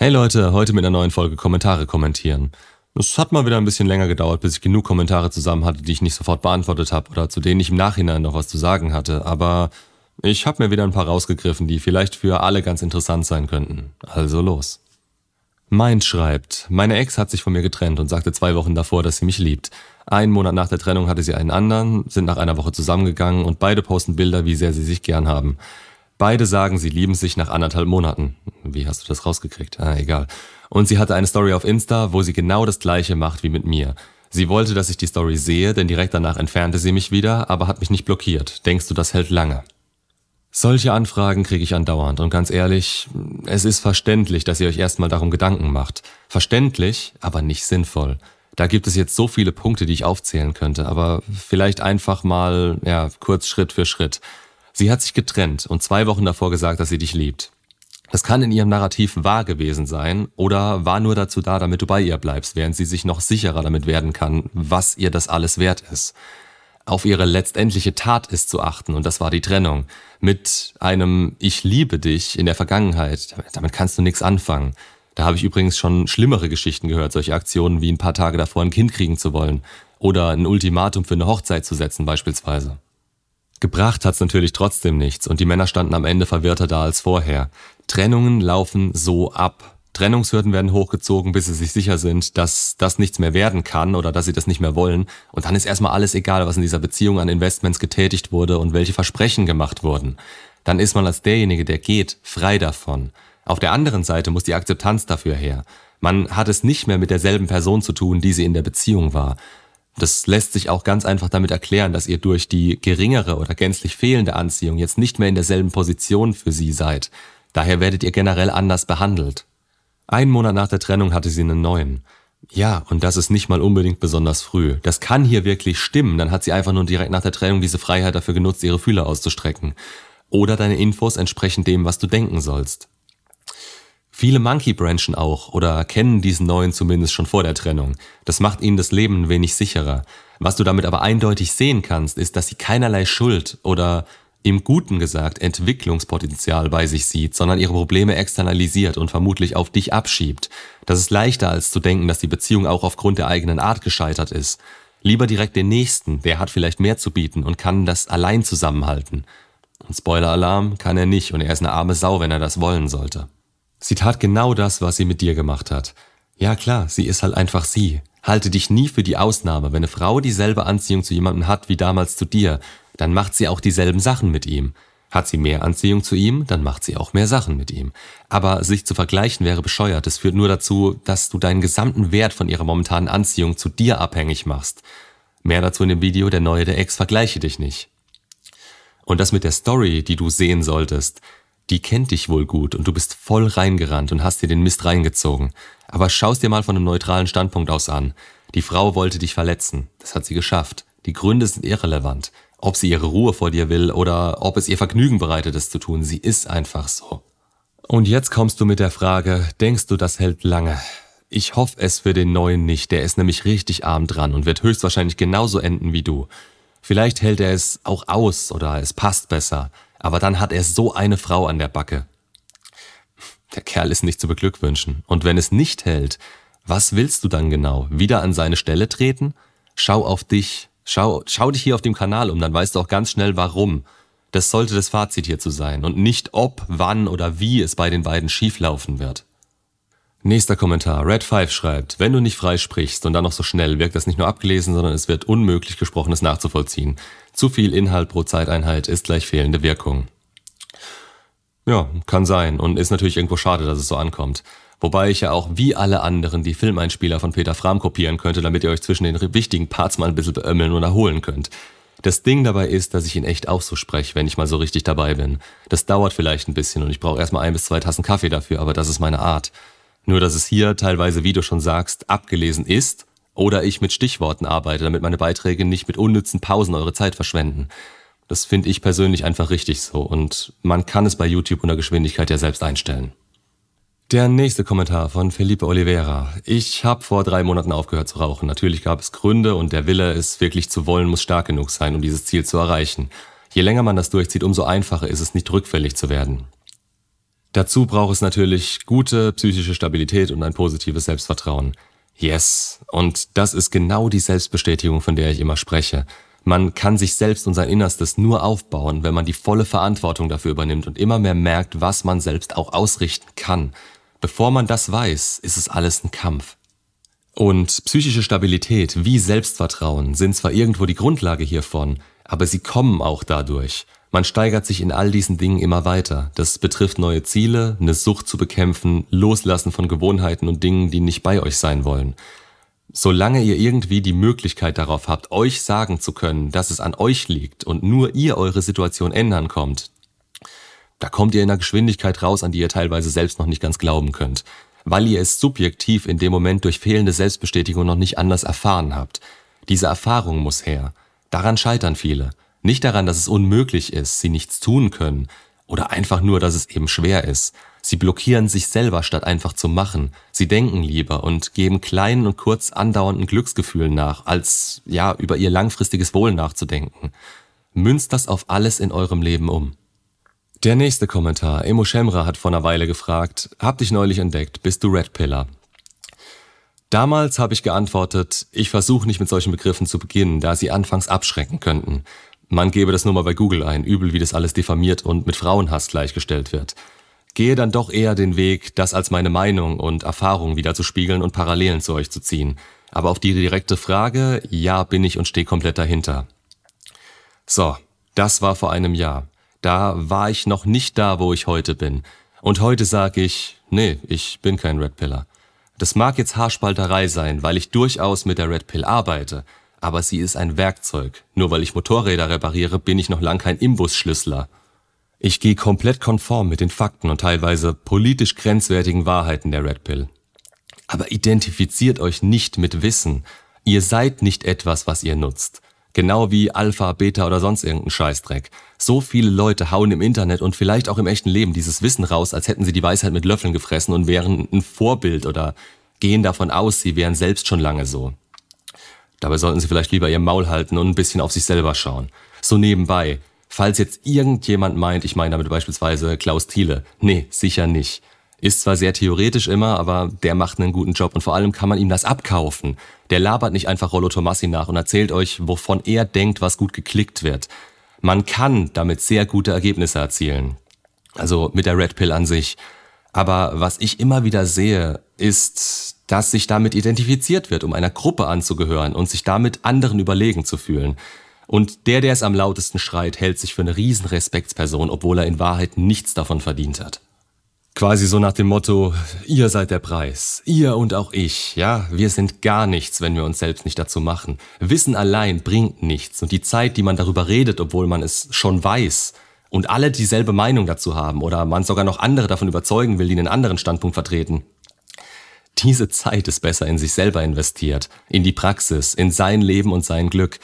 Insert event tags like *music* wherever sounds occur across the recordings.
Hey Leute, heute mit einer neuen Folge Kommentare kommentieren. Es hat mal wieder ein bisschen länger gedauert, bis ich genug Kommentare zusammen hatte, die ich nicht sofort beantwortet habe oder zu denen ich im Nachhinein noch was zu sagen hatte, aber ich habe mir wieder ein paar rausgegriffen, die vielleicht für alle ganz interessant sein könnten. Also los. Mind schreibt, meine Ex hat sich von mir getrennt und sagte zwei Wochen davor, dass sie mich liebt. Einen Monat nach der Trennung hatte sie einen anderen, sind nach einer Woche zusammengegangen und beide posten Bilder, wie sehr sie sich gern haben. Beide sagen, sie lieben sich nach anderthalb Monaten. Wie hast du das rausgekriegt? Ah, egal. Und sie hatte eine Story auf Insta, wo sie genau das gleiche macht wie mit mir. Sie wollte, dass ich die Story sehe, denn direkt danach entfernte sie mich wieder, aber hat mich nicht blockiert. Denkst du, das hält lange? Solche Anfragen kriege ich andauernd und ganz ehrlich, es ist verständlich, dass ihr euch erstmal darum Gedanken macht. Verständlich, aber nicht sinnvoll. Da gibt es jetzt so viele Punkte, die ich aufzählen könnte, aber vielleicht einfach mal, ja, kurz Schritt für Schritt. Sie hat sich getrennt und zwei Wochen davor gesagt, dass sie dich liebt. Das kann in ihrem Narrativ wahr gewesen sein oder war nur dazu da, damit du bei ihr bleibst, während sie sich noch sicherer damit werden kann, was ihr das alles wert ist. Auf ihre letztendliche Tat ist zu achten und das war die Trennung. Mit einem Ich liebe dich in der Vergangenheit, damit kannst du nichts anfangen. Da habe ich übrigens schon schlimmere Geschichten gehört, solche Aktionen wie ein paar Tage davor ein Kind kriegen zu wollen oder ein Ultimatum für eine Hochzeit zu setzen beispielsweise. Gebracht hat's natürlich trotzdem nichts und die Männer standen am Ende verwirrter da als vorher. Trennungen laufen so ab. Trennungshürden werden hochgezogen, bis sie sich sicher sind, dass das nichts mehr werden kann oder dass sie das nicht mehr wollen. Und dann ist erstmal alles egal, was in dieser Beziehung an Investments getätigt wurde und welche Versprechen gemacht wurden. Dann ist man als derjenige, der geht, frei davon. Auf der anderen Seite muss die Akzeptanz dafür her. Man hat es nicht mehr mit derselben Person zu tun, die sie in der Beziehung war. Das lässt sich auch ganz einfach damit erklären, dass ihr durch die geringere oder gänzlich fehlende Anziehung jetzt nicht mehr in derselben Position für sie seid. Daher werdet ihr generell anders behandelt. Einen Monat nach der Trennung hatte sie einen neuen. Ja, und das ist nicht mal unbedingt besonders früh. Das kann hier wirklich stimmen, dann hat sie einfach nur direkt nach der Trennung diese Freiheit dafür genutzt, ihre Fühler auszustrecken. Oder deine Infos entsprechen dem, was du denken sollst. Viele Monkey branchen auch oder kennen diesen neuen zumindest schon vor der Trennung. Das macht ihnen das Leben ein wenig sicherer. Was du damit aber eindeutig sehen kannst, ist, dass sie keinerlei Schuld oder im Guten gesagt Entwicklungspotenzial bei sich sieht, sondern ihre Probleme externalisiert und vermutlich auf dich abschiebt. Das ist leichter als zu denken, dass die Beziehung auch aufgrund der eigenen Art gescheitert ist. Lieber direkt den Nächsten, der hat vielleicht mehr zu bieten und kann das allein zusammenhalten. Und Spoiler-Alarm kann er nicht und er ist eine arme Sau, wenn er das wollen sollte. Sie tat genau das, was sie mit dir gemacht hat. Ja klar, sie ist halt einfach sie. Halte dich nie für die Ausnahme. Wenn eine Frau dieselbe Anziehung zu jemandem hat wie damals zu dir, dann macht sie auch dieselben Sachen mit ihm. Hat sie mehr Anziehung zu ihm, dann macht sie auch mehr Sachen mit ihm. Aber sich zu vergleichen wäre bescheuert. Es führt nur dazu, dass du deinen gesamten Wert von ihrer momentanen Anziehung zu dir abhängig machst. Mehr dazu in dem Video Der Neue der Ex vergleiche dich nicht. Und das mit der Story, die du sehen solltest, die kennt dich wohl gut und du bist voll reingerannt und hast dir den Mist reingezogen. Aber schaust dir mal von einem neutralen Standpunkt aus an. Die Frau wollte dich verletzen. Das hat sie geschafft. Die Gründe sind irrelevant. Ob sie ihre Ruhe vor dir will oder ob es ihr Vergnügen bereitet, es zu tun. Sie ist einfach so. Und jetzt kommst du mit der Frage, denkst du, das hält lange? Ich hoffe es für den Neuen nicht. Der ist nämlich richtig arm dran und wird höchstwahrscheinlich genauso enden wie du. Vielleicht hält er es auch aus oder es passt besser. Aber dann hat er so eine Frau an der Backe. Der Kerl ist nicht zu beglückwünschen. Und wenn es nicht hält, was willst du dann genau? Wieder an seine Stelle treten? Schau auf dich. Schau, schau dich hier auf dem Kanal um, dann weißt du auch ganz schnell warum. Das sollte das Fazit hierzu sein und nicht ob, wann oder wie es bei den beiden schieflaufen wird. Nächster Kommentar. Red 5 schreibt, wenn du nicht frei sprichst und dann noch so schnell, wirkt das nicht nur abgelesen, sondern es wird unmöglich gesprochenes nachzuvollziehen. Zu viel Inhalt pro Zeiteinheit ist gleich fehlende Wirkung. Ja, kann sein und ist natürlich irgendwo schade, dass es so ankommt. Wobei ich ja auch wie alle anderen die Filmeinspieler von Peter Fram kopieren könnte, damit ihr euch zwischen den wichtigen Parts mal ein bisschen beömmeln und erholen könnt. Das Ding dabei ist, dass ich in echt auch so spreche, wenn ich mal so richtig dabei bin. Das dauert vielleicht ein bisschen und ich brauche erstmal ein bis zwei Tassen Kaffee dafür, aber das ist meine Art. Nur dass es hier teilweise, wie du schon sagst, abgelesen ist oder ich mit Stichworten arbeite, damit meine Beiträge nicht mit unnützen Pausen eure Zeit verschwenden. Das finde ich persönlich einfach richtig so und man kann es bei YouTube unter Geschwindigkeit ja selbst einstellen. Der nächste Kommentar von Felipe Oliveira. Ich habe vor drei Monaten aufgehört zu rauchen. Natürlich gab es Gründe und der Wille, es wirklich zu wollen, muss stark genug sein, um dieses Ziel zu erreichen. Je länger man das durchzieht, umso einfacher ist es nicht rückfällig zu werden. Dazu braucht es natürlich gute psychische Stabilität und ein positives Selbstvertrauen. Yes, und das ist genau die Selbstbestätigung, von der ich immer spreche. Man kann sich selbst und sein Innerstes nur aufbauen, wenn man die volle Verantwortung dafür übernimmt und immer mehr merkt, was man selbst auch ausrichten kann. Bevor man das weiß, ist es alles ein Kampf. Und psychische Stabilität wie Selbstvertrauen sind zwar irgendwo die Grundlage hiervon, aber sie kommen auch dadurch. Man steigert sich in all diesen Dingen immer weiter. Das betrifft neue Ziele, eine Sucht zu bekämpfen, Loslassen von Gewohnheiten und Dingen, die nicht bei euch sein wollen. Solange ihr irgendwie die Möglichkeit darauf habt, euch sagen zu können, dass es an euch liegt und nur ihr eure Situation ändern kommt, da kommt ihr in einer Geschwindigkeit raus, an die ihr teilweise selbst noch nicht ganz glauben könnt, weil ihr es subjektiv in dem Moment durch fehlende Selbstbestätigung noch nicht anders erfahren habt. Diese Erfahrung muss her. Daran scheitern viele. Nicht daran, dass es unmöglich ist, sie nichts tun können, oder einfach nur, dass es eben schwer ist. Sie blockieren sich selber, statt einfach zu machen. Sie denken lieber und geben kleinen und kurz andauernden Glücksgefühlen nach, als ja über ihr langfristiges Wohl nachzudenken. Münzt das auf alles in eurem Leben um. Der nächste Kommentar. Emo Shemra hat vor einer Weile gefragt, hab dich neulich entdeckt, bist du Red Pillar? Damals habe ich geantwortet, ich versuche nicht mit solchen Begriffen zu beginnen, da sie anfangs abschrecken könnten. Man gebe das nur mal bei Google ein, übel wie das alles diffamiert und mit Frauenhass gleichgestellt wird. Gehe dann doch eher den Weg, das als meine Meinung und Erfahrung wieder zu spiegeln und Parallelen zu euch zu ziehen. Aber auf die direkte Frage, ja, bin ich und stehe komplett dahinter. So, das war vor einem Jahr. Da war ich noch nicht da, wo ich heute bin. Und heute sage ich, nee, ich bin kein Red Pillar. Das mag jetzt Haarspalterei sein, weil ich durchaus mit der Red Pill arbeite aber sie ist ein Werkzeug. Nur weil ich Motorräder repariere, bin ich noch lang kein Imbusschlüssler. Ich gehe komplett konform mit den Fakten und teilweise politisch grenzwertigen Wahrheiten der Red Pill. Aber identifiziert euch nicht mit Wissen. Ihr seid nicht etwas, was ihr nutzt. Genau wie Alpha, Beta oder sonst irgendein Scheißdreck. So viele Leute hauen im Internet und vielleicht auch im echten Leben dieses Wissen raus, als hätten sie die Weisheit mit Löffeln gefressen und wären ein Vorbild oder gehen davon aus, sie wären selbst schon lange so. Dabei sollten Sie vielleicht lieber Ihr Maul halten und ein bisschen auf sich selber schauen. So nebenbei. Falls jetzt irgendjemand meint, ich meine damit beispielsweise Klaus Thiele. Nee, sicher nicht. Ist zwar sehr theoretisch immer, aber der macht einen guten Job und vor allem kann man ihm das abkaufen. Der labert nicht einfach Rollo Tomassi nach und erzählt euch, wovon er denkt, was gut geklickt wird. Man kann damit sehr gute Ergebnisse erzielen. Also mit der Red Pill an sich. Aber was ich immer wieder sehe, ist, dass sich damit identifiziert wird, um einer Gruppe anzugehören und sich damit anderen überlegen zu fühlen. Und der, der es am lautesten schreit, hält sich für eine Riesenrespektsperson, obwohl er in Wahrheit nichts davon verdient hat. Quasi so nach dem Motto, ihr seid der Preis, ihr und auch ich, ja, wir sind gar nichts, wenn wir uns selbst nicht dazu machen. Wissen allein bringt nichts und die Zeit, die man darüber redet, obwohl man es schon weiß, und alle dieselbe Meinung dazu haben oder man sogar noch andere davon überzeugen will, die einen anderen Standpunkt vertreten, diese Zeit ist besser in sich selber investiert, in die Praxis, in sein Leben und sein Glück.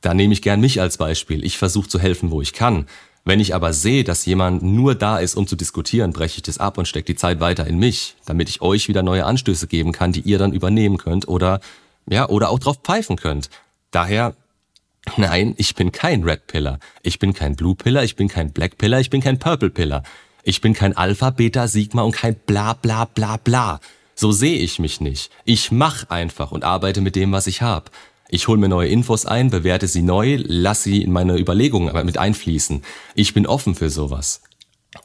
Da nehme ich gern mich als Beispiel. Ich versuche zu helfen, wo ich kann. Wenn ich aber sehe, dass jemand nur da ist, um zu diskutieren, breche ich das ab und stecke die Zeit weiter in mich, damit ich euch wieder neue Anstöße geben kann, die ihr dann übernehmen könnt oder, ja, oder auch drauf pfeifen könnt. Daher, nein, ich bin kein Red Pillar. Ich bin kein Blue Pillar, ich bin kein Black Pillar, ich bin kein Purple Pillar. Ich bin kein Alpha, Beta, Sigma und kein bla bla bla bla. So sehe ich mich nicht. Ich mach einfach und arbeite mit dem, was ich hab. Ich hole mir neue Infos ein, bewerte sie neu, lass sie in meine Überlegungen mit einfließen. Ich bin offen für sowas.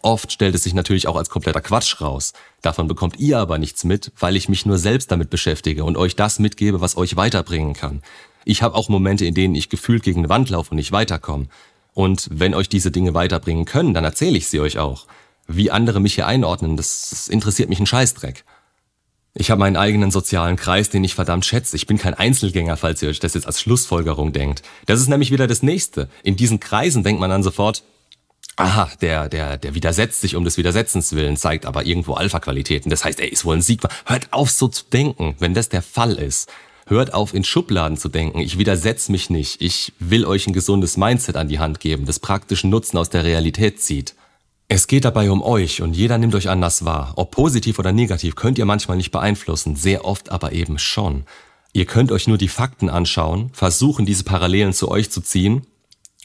Oft stellt es sich natürlich auch als kompletter Quatsch raus. Davon bekommt ihr aber nichts mit, weil ich mich nur selbst damit beschäftige und euch das mitgebe, was euch weiterbringen kann. Ich habe auch Momente, in denen ich gefühlt gegen eine Wand laufe und nicht weiterkomme. Und wenn euch diese Dinge weiterbringen können, dann erzähle ich sie euch auch. Wie andere mich hier einordnen, das, das interessiert mich ein Scheißdreck. Ich habe meinen eigenen sozialen Kreis, den ich verdammt schätze. Ich bin kein Einzelgänger, falls ihr euch das jetzt als Schlussfolgerung denkt. Das ist nämlich wieder das Nächste. In diesen Kreisen denkt man dann sofort, aha, der, der, der widersetzt sich um des Widersetzens willen, zeigt aber irgendwo Alpha-Qualitäten. Das heißt, er ist wohl ein Sieg. Hört auf, so zu denken, wenn das der Fall ist. Hört auf, in Schubladen zu denken. Ich widersetze mich nicht. Ich will euch ein gesundes Mindset an die Hand geben, das praktischen Nutzen aus der Realität zieht. Es geht dabei um euch und jeder nimmt euch anders wahr. Ob positiv oder negativ könnt ihr manchmal nicht beeinflussen, sehr oft aber eben schon. Ihr könnt euch nur die Fakten anschauen, versuchen diese Parallelen zu euch zu ziehen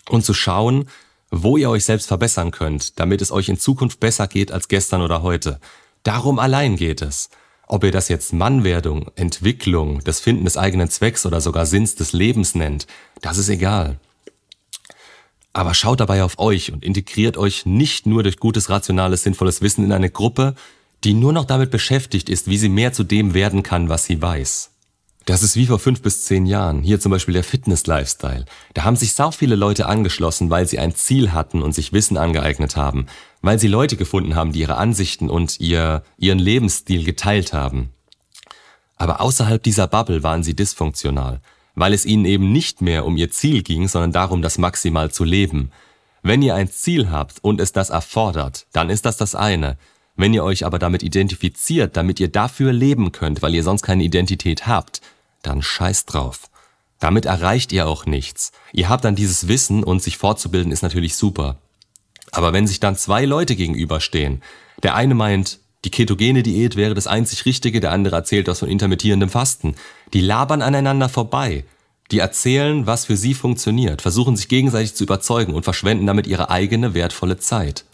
und zu schauen, wo ihr euch selbst verbessern könnt, damit es euch in Zukunft besser geht als gestern oder heute. Darum allein geht es. Ob ihr das jetzt Mannwerdung, Entwicklung, das Finden des eigenen Zwecks oder sogar Sinns des Lebens nennt, das ist egal. Aber schaut dabei auf euch und integriert euch nicht nur durch gutes, rationales, sinnvolles Wissen in eine Gruppe, die nur noch damit beschäftigt ist, wie sie mehr zu dem werden kann, was sie weiß. Das ist wie vor fünf bis zehn Jahren. Hier zum Beispiel der Fitness-Lifestyle. Da haben sich sau viele Leute angeschlossen, weil sie ein Ziel hatten und sich Wissen angeeignet haben. Weil sie Leute gefunden haben, die ihre Ansichten und ihr, ihren Lebensstil geteilt haben. Aber außerhalb dieser Bubble waren sie dysfunktional. Weil es ihnen eben nicht mehr um ihr Ziel ging, sondern darum, das maximal zu leben. Wenn ihr ein Ziel habt und es das erfordert, dann ist das das eine. Wenn ihr euch aber damit identifiziert, damit ihr dafür leben könnt, weil ihr sonst keine Identität habt, dann scheißt drauf. Damit erreicht ihr auch nichts. Ihr habt dann dieses Wissen und sich fortzubilden ist natürlich super. Aber wenn sich dann zwei Leute gegenüberstehen, der eine meint, die ketogene Diät wäre das einzig Richtige, der andere erzählt was von intermittierendem Fasten. Die labern aneinander vorbei. Die erzählen, was für sie funktioniert, versuchen sich gegenseitig zu überzeugen und verschwenden damit ihre eigene wertvolle Zeit.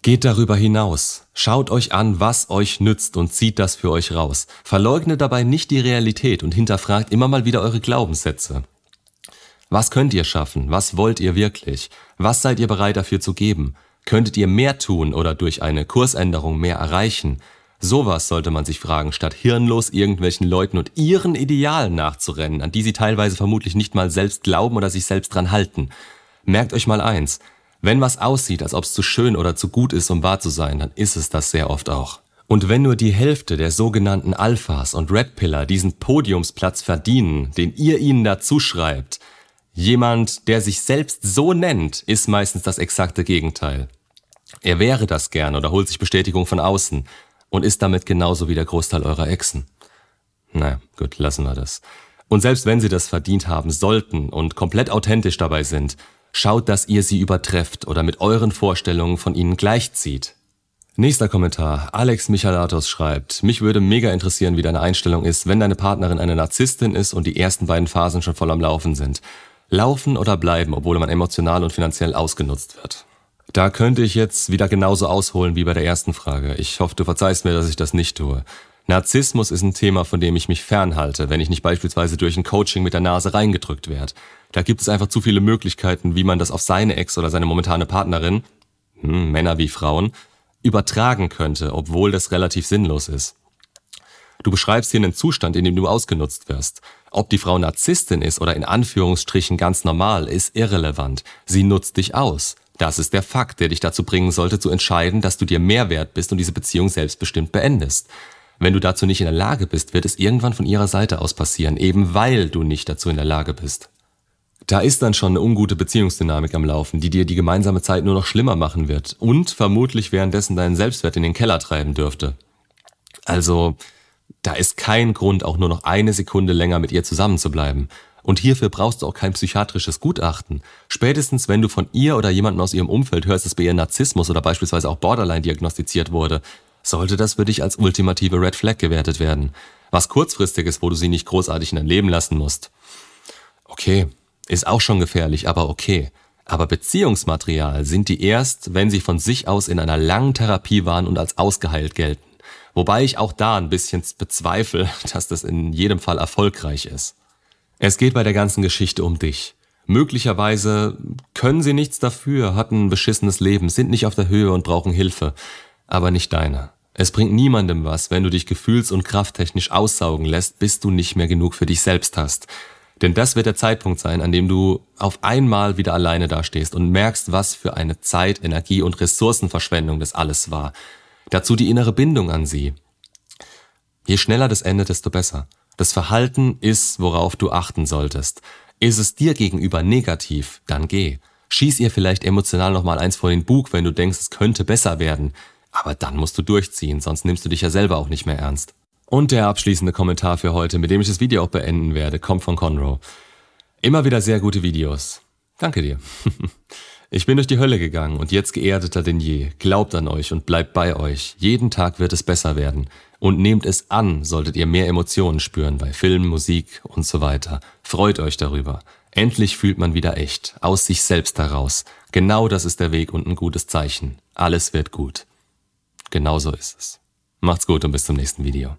Geht darüber hinaus. Schaut euch an, was euch nützt und zieht das für euch raus. Verleugnet dabei nicht die Realität und hinterfragt immer mal wieder eure Glaubenssätze. Was könnt ihr schaffen? Was wollt ihr wirklich? Was seid ihr bereit dafür zu geben? Könntet ihr mehr tun oder durch eine Kursänderung mehr erreichen? Sowas sollte man sich fragen, statt hirnlos irgendwelchen Leuten und ihren Idealen nachzurennen, an die sie teilweise vermutlich nicht mal selbst glauben oder sich selbst dran halten. Merkt euch mal eins, wenn was aussieht, als ob es zu schön oder zu gut ist, um wahr zu sein, dann ist es das sehr oft auch. Und wenn nur die Hälfte der sogenannten Alphas und Red Pillar diesen Podiumsplatz verdienen, den ihr ihnen da zuschreibt, jemand, der sich selbst so nennt, ist meistens das exakte Gegenteil. Er wäre das gern oder holt sich Bestätigung von außen und ist damit genauso wie der Großteil eurer Exen. Na gut, lassen wir das. Und selbst wenn sie das verdient haben sollten und komplett authentisch dabei sind, Schaut, dass ihr sie übertrefft oder mit euren Vorstellungen von ihnen gleichzieht. Nächster Kommentar. Alex Michalatos schreibt, mich würde mega interessieren, wie deine Einstellung ist, wenn deine Partnerin eine Narzisstin ist und die ersten beiden Phasen schon voll am Laufen sind. Laufen oder bleiben, obwohl man emotional und finanziell ausgenutzt wird. Da könnte ich jetzt wieder genauso ausholen wie bei der ersten Frage. Ich hoffe, du verzeihst mir, dass ich das nicht tue. Narzissmus ist ein Thema, von dem ich mich fernhalte, wenn ich nicht beispielsweise durch ein Coaching mit der Nase reingedrückt werde. Da gibt es einfach zu viele Möglichkeiten, wie man das auf seine Ex oder seine momentane Partnerin, hm, Männer wie Frauen, übertragen könnte, obwohl das relativ sinnlos ist. Du beschreibst hier einen Zustand, in dem du ausgenutzt wirst. Ob die Frau Narzisstin ist oder in Anführungsstrichen ganz normal, ist irrelevant. Sie nutzt dich aus. Das ist der Fakt, der dich dazu bringen sollte, zu entscheiden, dass du dir mehr wert bist und diese Beziehung selbstbestimmt beendest. Wenn du dazu nicht in der Lage bist, wird es irgendwann von ihrer Seite aus passieren, eben weil du nicht dazu in der Lage bist. Da ist dann schon eine ungute Beziehungsdynamik am Laufen, die dir die gemeinsame Zeit nur noch schlimmer machen wird und vermutlich währenddessen deinen Selbstwert in den Keller treiben dürfte. Also, da ist kein Grund, auch nur noch eine Sekunde länger mit ihr zusammenzubleiben. Und hierfür brauchst du auch kein psychiatrisches Gutachten. Spätestens, wenn du von ihr oder jemandem aus ihrem Umfeld hörst, dass bei ihr Narzissmus oder beispielsweise auch Borderline diagnostiziert wurde, sollte das für dich als ultimative Red Flag gewertet werden. Was kurzfristiges, wo du sie nicht großartig in dein Leben lassen musst. Okay, ist auch schon gefährlich, aber okay. Aber Beziehungsmaterial sind die erst, wenn sie von sich aus in einer langen Therapie waren und als ausgeheilt gelten. Wobei ich auch da ein bisschen bezweifle, *laughs* dass das in jedem Fall erfolgreich ist. Es geht bei der ganzen Geschichte um dich. Möglicherweise können sie nichts dafür, hatten ein beschissenes Leben, sind nicht auf der Höhe und brauchen Hilfe aber nicht deine. Es bringt niemandem was, wenn du dich gefühls- und krafttechnisch aussaugen lässt, bis du nicht mehr genug für dich selbst hast. Denn das wird der Zeitpunkt sein, an dem du auf einmal wieder alleine dastehst und merkst, was für eine Zeit, Energie und Ressourcenverschwendung das alles war. Dazu die innere Bindung an sie. Je schneller das endet, desto besser. Das Verhalten ist, worauf du achten solltest. Ist es dir gegenüber negativ, dann geh. Schieß ihr vielleicht emotional nochmal eins vor den Bug, wenn du denkst, es könnte besser werden. Aber dann musst du durchziehen, sonst nimmst du dich ja selber auch nicht mehr ernst. Und der abschließende Kommentar für heute, mit dem ich das Video auch beenden werde, kommt von Conroe. Immer wieder sehr gute Videos. Danke dir. *laughs* Ich bin durch die Hölle gegangen und jetzt geerdeter denn je. Glaubt an euch und bleibt bei euch. Jeden Tag wird es besser werden. Und nehmt es an, solltet ihr mehr Emotionen spüren bei Film, Musik und so weiter. Freut euch darüber. Endlich fühlt man wieder echt, aus sich selbst heraus. Genau das ist der Weg und ein gutes Zeichen. Alles wird gut. Genau so ist es. Macht's gut und bis zum nächsten Video.